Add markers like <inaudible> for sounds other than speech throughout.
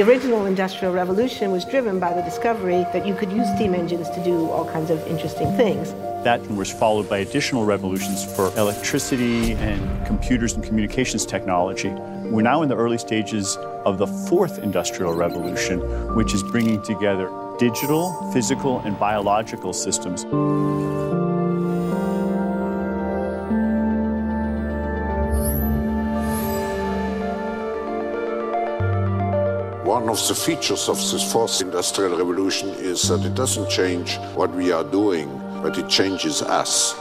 The original Industrial Revolution was driven by the discovery that you could use steam engines to do all kinds of interesting things. That was followed by additional revolutions for electricity and computers and communications technology. We're now in the early stages of the fourth industrial revolution, which is bringing together digital, physical, and biological systems. One of the features of this fourth industrial revolution is that it doesn't change what we are doing, but it changes us.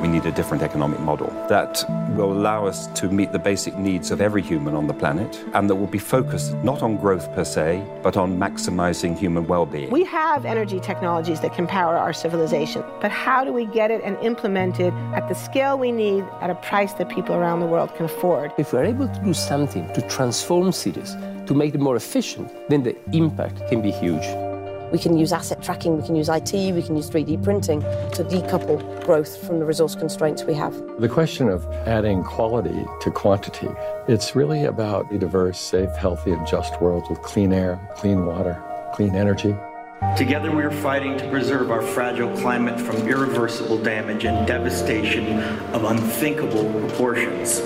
We need a different economic model that will allow us to meet the basic needs of every human on the planet and that will be focused not on growth per se, but on maximizing human well being. We have energy technologies that can power our civilization, but how do we get it and implement it at the scale we need at a price that people around the world can afford? If we're able to do something to transform cities, to make them more efficient, then the impact can be huge. We can use asset tracking, we can use IT, we can use 3D printing to decouple growth from the resource constraints we have. The question of adding quality to quantity, it's really about a diverse, safe, healthy, and just world with clean air, clean water, clean energy. Together, we are fighting to preserve our fragile climate from irreversible damage and devastation of unthinkable proportions.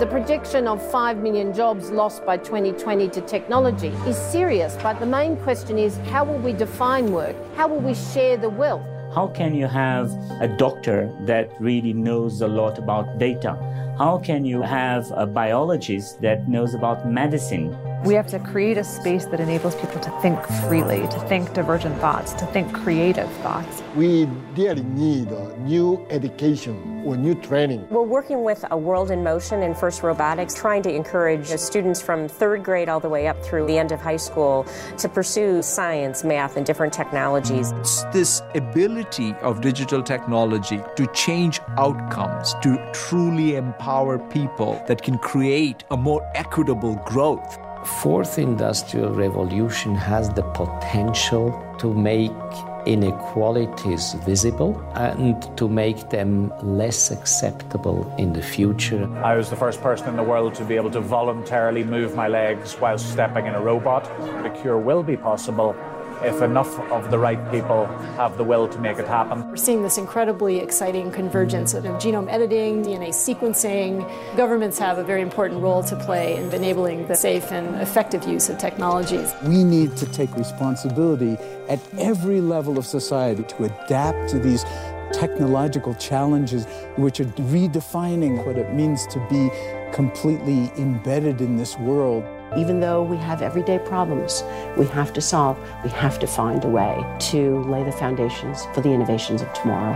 The prediction of 5 million jobs lost by 2020 to technology is serious, but the main question is how will we define work? How will we share the wealth? How can you have a doctor that really knows a lot about data? How can you have a biologist that knows about medicine? We have to create a space that enables people to think freely, to think divergent thoughts, to think creative thoughts. We really need a new education or new training. We're working with a World in Motion in First Robotics, trying to encourage students from third grade all the way up through the end of high school to pursue science, math, and different technologies. It's this ability of digital technology to change outcomes, to truly empower people that can create a more equitable growth fourth industrial revolution has the potential to make inequalities visible and to make them less acceptable in the future. I was the first person in the world to be able to voluntarily move my legs while stepping in a robot. The cure will be possible if enough of the right people have the will to make it happen. We're seeing this incredibly exciting convergence of genome editing, DNA sequencing. Governments have a very important role to play in enabling the safe and effective use of technologies. We need to take responsibility at every level of society to adapt to these technological challenges which are redefining what it means to be completely embedded in this world. Even though we have everyday problems we have to solve, we have to find a way to lay the foundations for the innovations of tomorrow.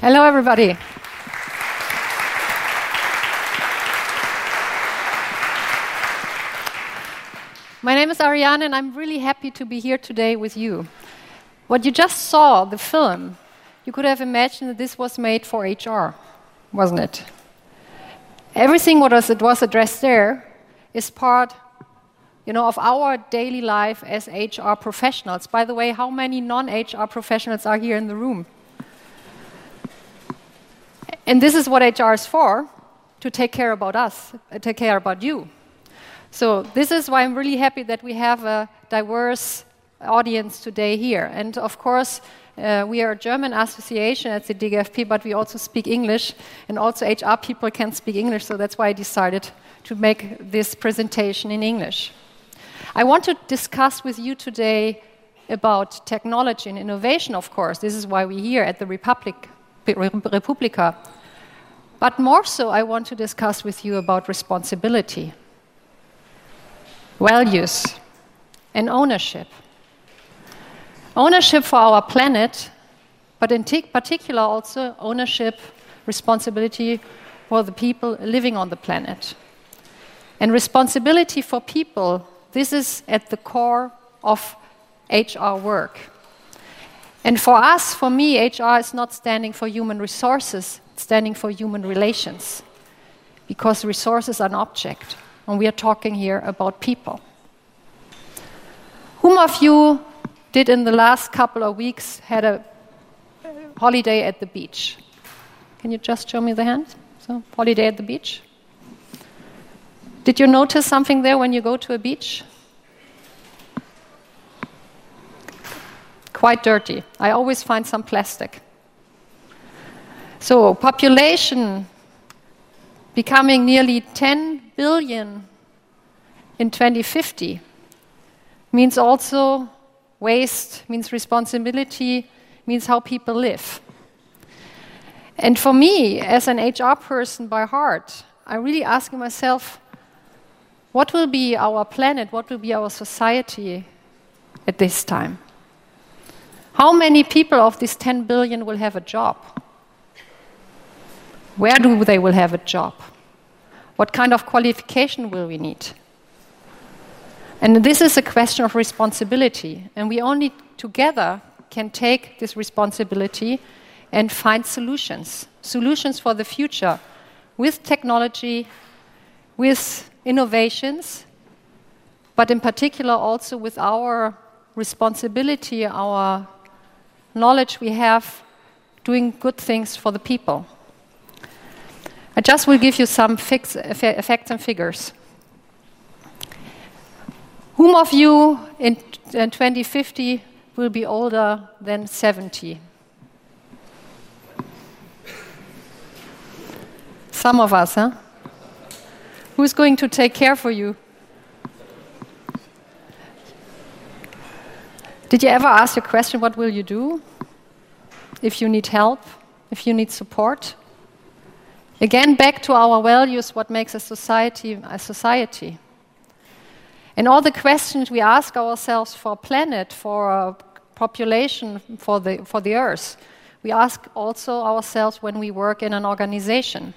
Hello, everybody. My name is Ariane, and I'm really happy to be here today with you. What you just saw, the film, you could have imagined that this was made for HR wasn't it? Everything what was, it was addressed there is part you know, of our daily life as HR professionals. By the way, how many non HR professionals are here in the room? And this is what HR is for to take care about us, uh, take care about you. So, this is why I'm really happy that we have a diverse audience today here. And of course, uh, we are a German association at the DGFP, but we also speak English, and also HR people can speak English, so that's why I decided to make this presentation in English. I want to discuss with you today about technology and innovation, of course. This is why we're here at the Republic, Republica. But more so, I want to discuss with you about responsibility, values, and ownership. Ownership for our planet, but in particular also ownership, responsibility for the people living on the planet. And responsibility for people, this is at the core of HR work. And for us, for me, HR is not standing for human resources, it's standing for human relations. Because resources are an object, and we are talking here about people. Whom of you did in the last couple of weeks had a holiday at the beach. Can you just show me the hand? So, holiday at the beach. Did you notice something there when you go to a beach? Quite dirty. I always find some plastic. So, population becoming nearly 10 billion in 2050 means also waste, means responsibility, means how people live. And for me, as an HR person by heart, I'm really asking myself what will be our planet, what will be our society at this time? How many people of this 10 billion will have a job? Where do they will have a job? What kind of qualification will we need? And this is a question of responsibility, and we only together can take this responsibility and find solutions solutions for the future with technology, with innovations, but in particular also with our responsibility, our knowledge we have doing good things for the people. I just will give you some effects and figures. Whom of you in, in uh, 2050 will be older than 70? Some of us, huh? Who's going to take care for you? Did you ever ask your question, what will you do? If you need help, if you need support? Again, back to our values, what makes a society a society. And all the questions we ask ourselves for a planet, for a population, for the, for the earth, we ask also ourselves when we work in an organization.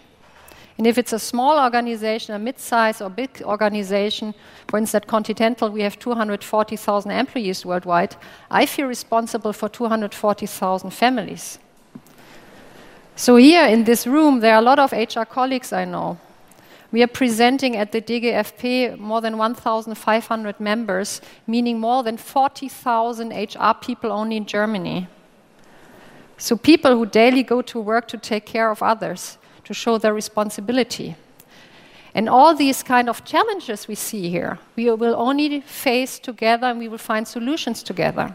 And if it's a small organization, a mid-sized or big organization, for instance, at Continental, we have 240,000 employees worldwide, I feel responsible for 240,000 families. So, here in this room, there are a lot of HR colleagues I know. We are presenting at the DGFP more than 1,500 members, meaning more than 40,000 HR people only in Germany. So, people who daily go to work to take care of others, to show their responsibility. And all these kind of challenges we see here, we will only face together and we will find solutions together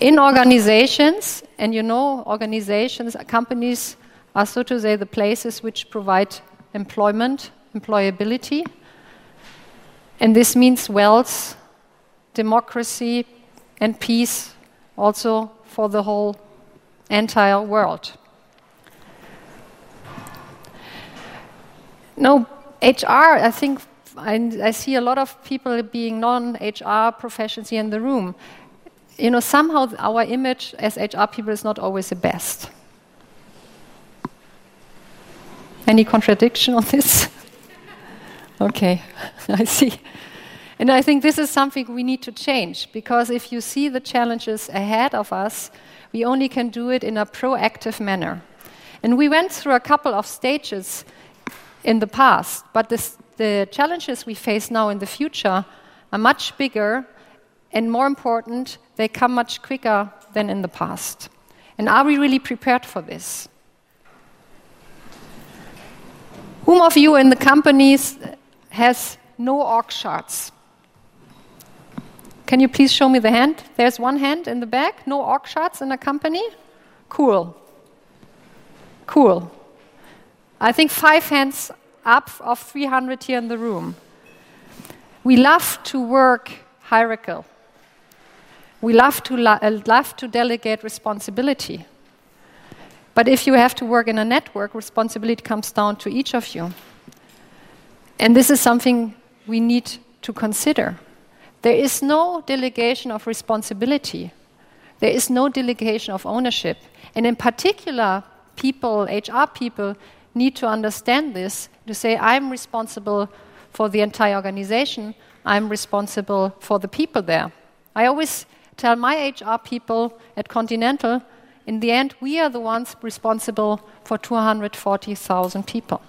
in organizations, and you know, organizations, companies are so to say the places which provide employment, employability. And this means wealth, democracy, and peace also for the whole entire world. No, HR, I think I, I see a lot of people being non HR professions here in the room you know, somehow our image as HR people is not always the best. Any contradiction on this? <laughs> okay, <laughs> I see. And I think this is something we need to change because if you see the challenges ahead of us, we only can do it in a proactive manner. And we went through a couple of stages in the past, but this, the challenges we face now in the future are much bigger and more important, they come much quicker than in the past. And are we really prepared for this? Whom of you in the companies has no org charts? Can you please show me the hand? There's one hand in the back. No org charts in a company? Cool. Cool. I think five hands up of 300 here in the room. We love to work hierarchical. We love to, uh, love to delegate responsibility. But if you have to work in a network, responsibility comes down to each of you. And this is something we need to consider. There is no delegation of responsibility. There is no delegation of ownership. And in particular, people, HR people, need to understand this to say, I'm responsible for the entire organization, I'm responsible for the people there. I always tell my HR people at Continental, in the end, we are the ones responsible for 240,000 people.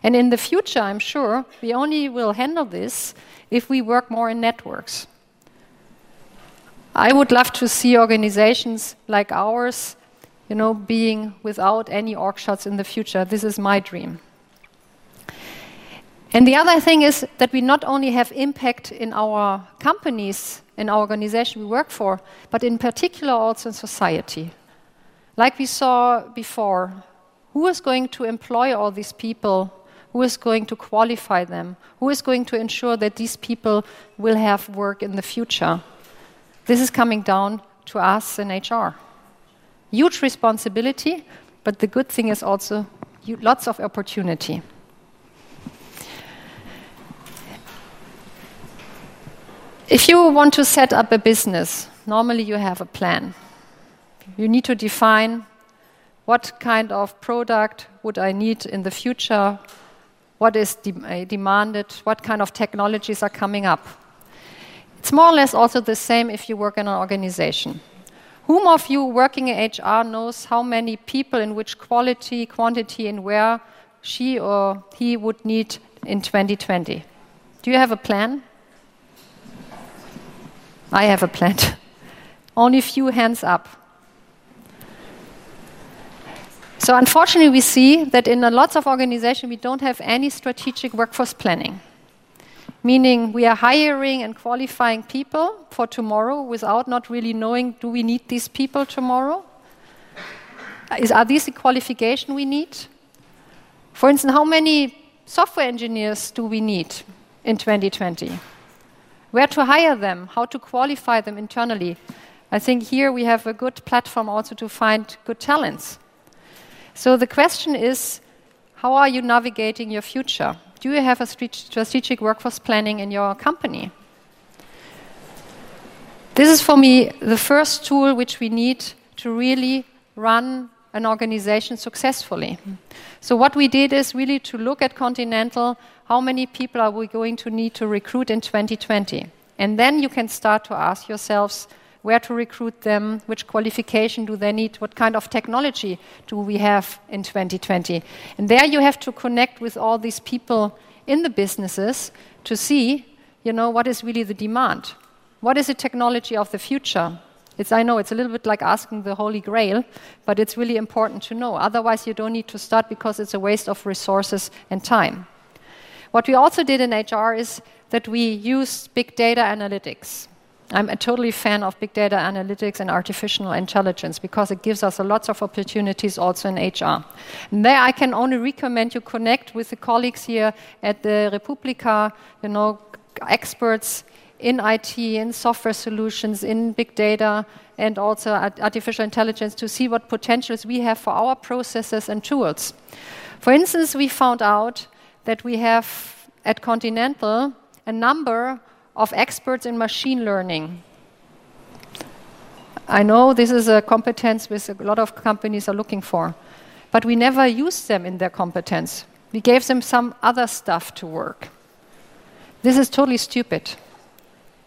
And in the future, I'm sure, we only will handle this if we work more in networks. I would love to see organizations like ours you know, being without any org charts in the future. This is my dream. And the other thing is that we not only have impact in our companies, in our organization we work for, but in particular also in society. Like we saw before, who is going to employ all these people? Who is going to qualify them? Who is going to ensure that these people will have work in the future? This is coming down to us in HR. Huge responsibility, but the good thing is also lots of opportunity. If you want to set up a business, normally you have a plan. You need to define what kind of product would I need in the future, what is de uh, demanded, what kind of technologies are coming up. It's more or less also the same if you work in an organization. Whom of you working in HR knows how many people in which quality, quantity, and where she or he would need in 2020? Do you have a plan? I have a plan. <laughs> Only a few hands up. So, unfortunately, we see that in lots of organizations we don't have any strategic workforce planning, meaning we are hiring and qualifying people for tomorrow without not really knowing do we need these people tomorrow? Is, are these the qualification we need? For instance, how many software engineers do we need in 2020? where to hire them, how to qualify them internally. I think here we have a good platform also to find good talents. So the question is how are you navigating your future? Do you have a strategic workforce planning in your company? This is for me the first tool which we need to really run an organization successfully. So, what we did is really to look at Continental how many people are we going to need to recruit in 2020? And then you can start to ask yourselves where to recruit them, which qualification do they need, what kind of technology do we have in 2020. And there you have to connect with all these people in the businesses to see, you know, what is really the demand. What is the technology of the future? It's, I know it's a little bit like asking the Holy Grail, but it's really important to know. Otherwise, you don't need to start because it's a waste of resources and time. What we also did in HR is that we used big data analytics. I'm a totally fan of big data analytics and artificial intelligence because it gives us a lots of opportunities also in HR. And there I can only recommend you connect with the colleagues here at the Republica, you know, experts in IT, in software solutions, in big data, and also artificial intelligence to see what potentials we have for our processes and tools. For instance, we found out that we have at Continental a number of experts in machine learning. I know this is a competence which a lot of companies are looking for, but we never used them in their competence. We gave them some other stuff to work. This is totally stupid.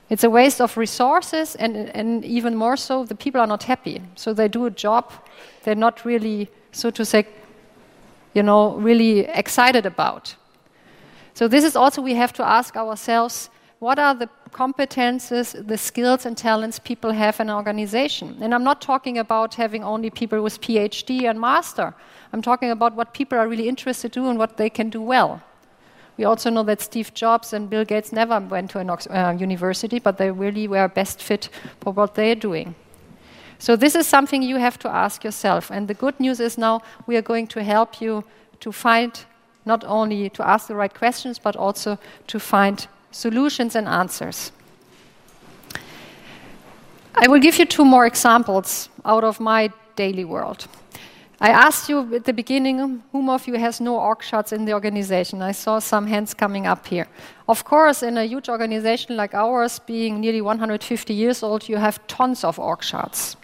It's a waste of resources, and, and even more so, the people are not happy. So they do a job they're not really, so to say, you know, really excited about. So this is also we have to ask ourselves what are the competences, the skills and talents people have in an organization? And I'm not talking about having only people with PhD and master. I'm talking about what people are really interested to do and what they can do well. We also know that Steve Jobs and Bill Gates never went to a uh, university, but they really were best fit for what they're doing. So this is something you have to ask yourself. And the good news is now we are going to help you to find not only to ask the right questions, but also to find solutions and answers. I will give you two more examples out of my daily world. I asked you at the beginning, whom of you has no org charts in the organization? I saw some hands coming up here. Of course, in a huge organization like ours, being nearly 150 years old, you have tons of org charts.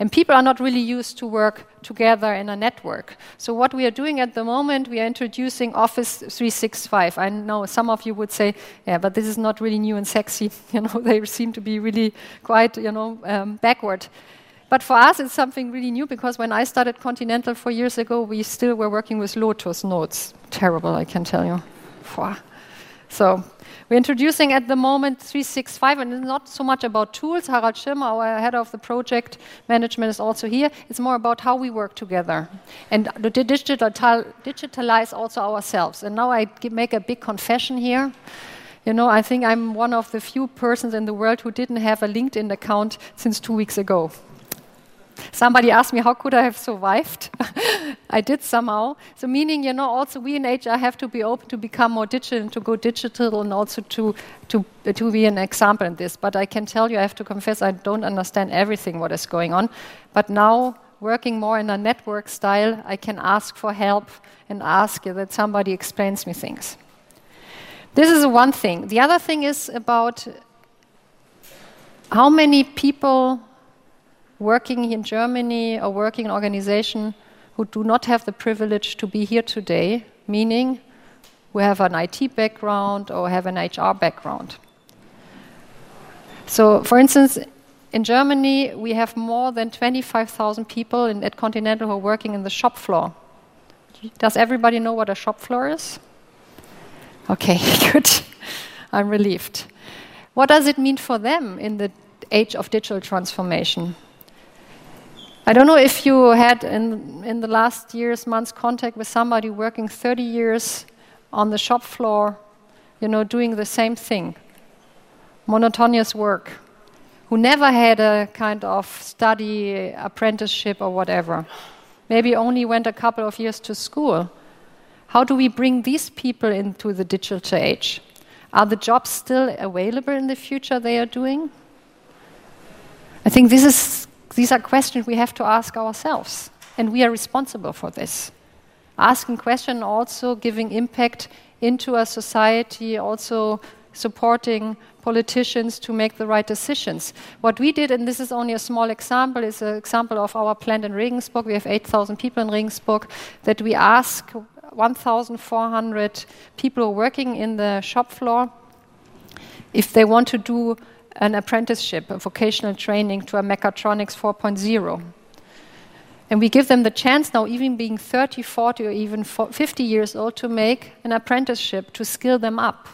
And people are not really used to work together in a network. So what we are doing at the moment, we are introducing Office 365. I know some of you would say, yeah, but this is not really new and sexy. <laughs> You know, they seem to be really quite, you know, um, backward. But for us, it's something really new because when I started Continental four years ago, we still were working with Lotus notes. Terrible, I can tell you. So we're introducing at the moment 365, and it's not so much about tools. Harald Schirmer, our head of the project management, is also here. It's more about how we work together and to digital, digitalize also ourselves. And now I make a big confession here. You know, I think I'm one of the few persons in the world who didn't have a LinkedIn account since two weeks ago. Somebody asked me, how could I have survived? <laughs> I did somehow. So, meaning, you know, also we in HR have to be open to become more digital and to go digital and also to, to, to be an example in this. But I can tell you, I have to confess, I don't understand everything what is going on. But now, working more in a network style, I can ask for help and ask that somebody explains me things. This is one thing. The other thing is about how many people working in Germany or working in an organization who do not have the privilege to be here today, meaning who have an IT background or have an HR background. So, for instance, in Germany, we have more than 25,000 people in, at Continental who are working in the shop floor. Does everybody know what a shop floor is? Okay, <laughs> good. I'm relieved. What does it mean for them in the age of digital transformation? I don't know if you had in, in the last years, months, contact with somebody working 30 years on the shop floor, you know, doing the same thing, monotonous work, who never had a kind of study, apprenticeship, or whatever. Maybe only went a couple of years to school. How do we bring these people into the digital age? Are the jobs still available in the future they are doing? I think this is these are questions we have to ask ourselves, and we are responsible for this. Asking questions, also giving impact into a society, also supporting politicians to make the right decisions. What we did, and this is only a small example, is an example of our plant in Regensburg. We have 8,000 people in Regensburg that we ask 1,400 people working in the shop floor if they want to do an apprenticeship, a vocational training to a mechatronics 4.0. And we give them the chance now, even being 30, 40, or even 50 years old, to make an apprenticeship to skill them up.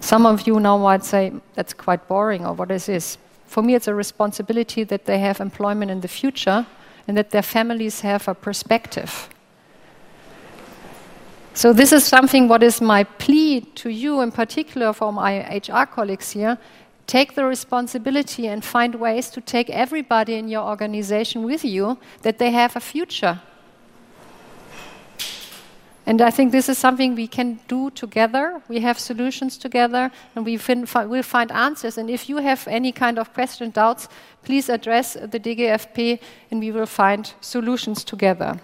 Some of you now might say, that's quite boring, or what is this? For me, it's a responsibility that they have employment in the future and that their families have a perspective. So this is something what is my plea to you in particular for my HR colleagues here. Take the responsibility and find ways to take everybody in your organization with you that they have a future. And I think this is something we can do together. We have solutions together, and we fin- will find answers. And if you have any kind of question, doubts, please address the DGFP, and we will find solutions together.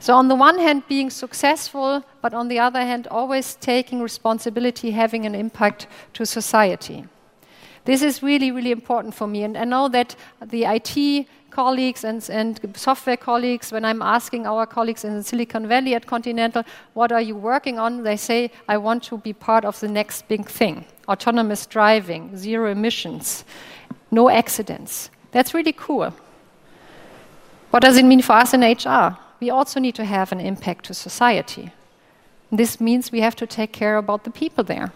So, on the one hand, being successful, but on the other hand, always taking responsibility, having an impact to society. This is really, really important for me. And I know that the IT colleagues and, and software colleagues, when I'm asking our colleagues in Silicon Valley at Continental, what are you working on? They say, I want to be part of the next big thing autonomous driving, zero emissions, no accidents. That's really cool. What does it mean for us in HR? We also need to have an impact to society. This means we have to take care about the people there.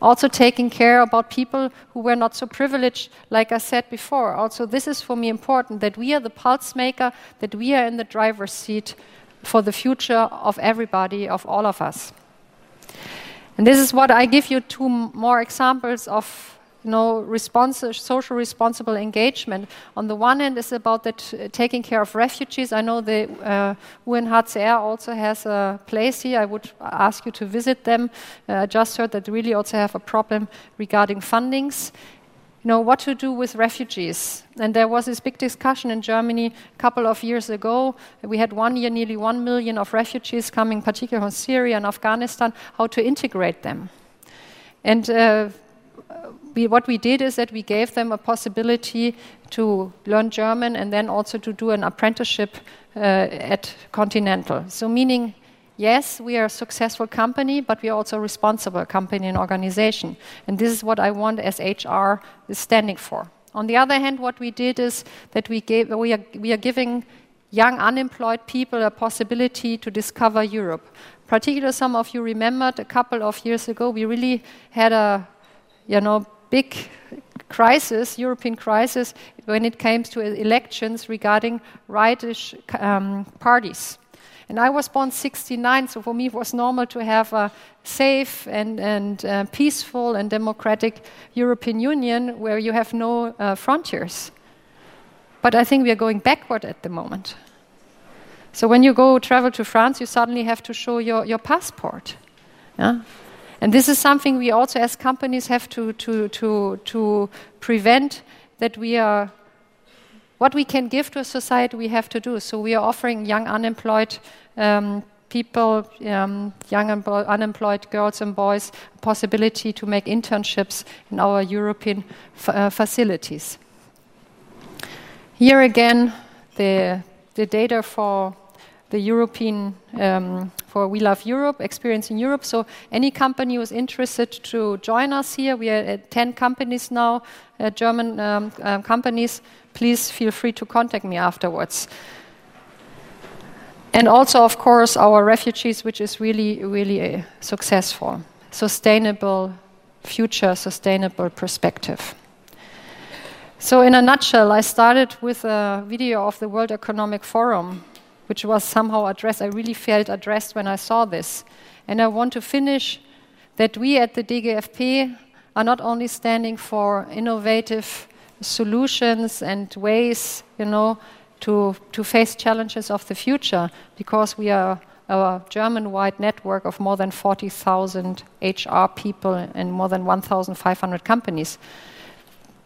Also, taking care about people who were not so privileged, like I said before. Also, this is for me important that we are the pulse maker, that we are in the driver's seat for the future of everybody, of all of us. And this is what I give you two more examples of know, social responsible engagement. On the one hand, is about that uh, taking care of refugees. I know the uh, UNHCR also has a place here. I would ask you to visit them. Uh, I just heard that they really also have a problem regarding fundings. You know what to do with refugees, and there was this big discussion in Germany a couple of years ago. We had one year nearly one million of refugees coming, particularly from Syria and Afghanistan. How to integrate them, and uh, we, what we did is that we gave them a possibility to learn German and then also to do an apprenticeship uh, at Continental. So, meaning, yes, we are a successful company, but we are also a responsible company and organization. And this is what I want as HR is standing for. On the other hand, what we did is that we, gave, we, are, we are giving young unemployed people a possibility to discover Europe. Particularly, some of you remembered a couple of years ago, we really had a, you know, big crisis, European crisis, when it came to elections regarding rightish um, parties. And I was born 69, so for me it was normal to have a safe and, and uh, peaceful and democratic European Union where you have no uh, frontiers. But I think we are going backward at the moment. So when you go travel to France, you suddenly have to show your, your passport. Yeah? And this is something we also, as companies, have to, to, to, to prevent that we are, what we can give to a society, we have to do. So we are offering young unemployed um, people, um, young unemployed girls and boys, a possibility to make internships in our European uh, facilities. Here again, the, the data for the European um, for We Love Europe, Experience in Europe. So any company who is interested to join us here, we are at 10 companies now, uh, German um, uh, companies, please feel free to contact me afterwards. And also, of course, our refugees, which is really, really uh, successful. Sustainable future, sustainable perspective. So, in a nutshell, I started with a video of the World Economic Forum which was somehow addressed. I really felt addressed when I saw this. And I want to finish that we at the DGFP are not only standing for innovative solutions and ways, you know, to, to face challenges of the future, because we are a German-wide network of more than 40,000 HR people and more than 1,500 companies.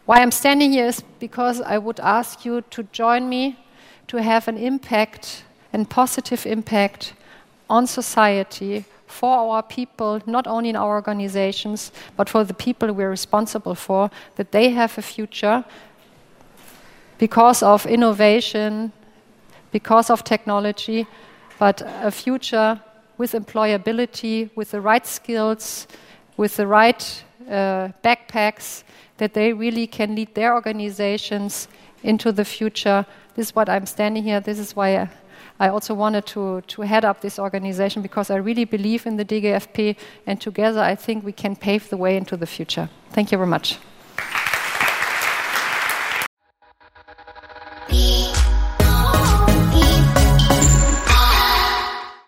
Why I'm standing here is because I would ask you to join me to have an impact and positive impact on society for our people, not only in our organizations, but for the people we're responsible for, that they have a future because of innovation, because of technology, but a future with employability, with the right skills, with the right uh, backpacks, that they really can lead their organizations into the future. This is what I'm standing here. This is why. I also wanted to, to head up this organization because I really believe in the DGFP, and together I think we can pave the way into the future. Thank you very much.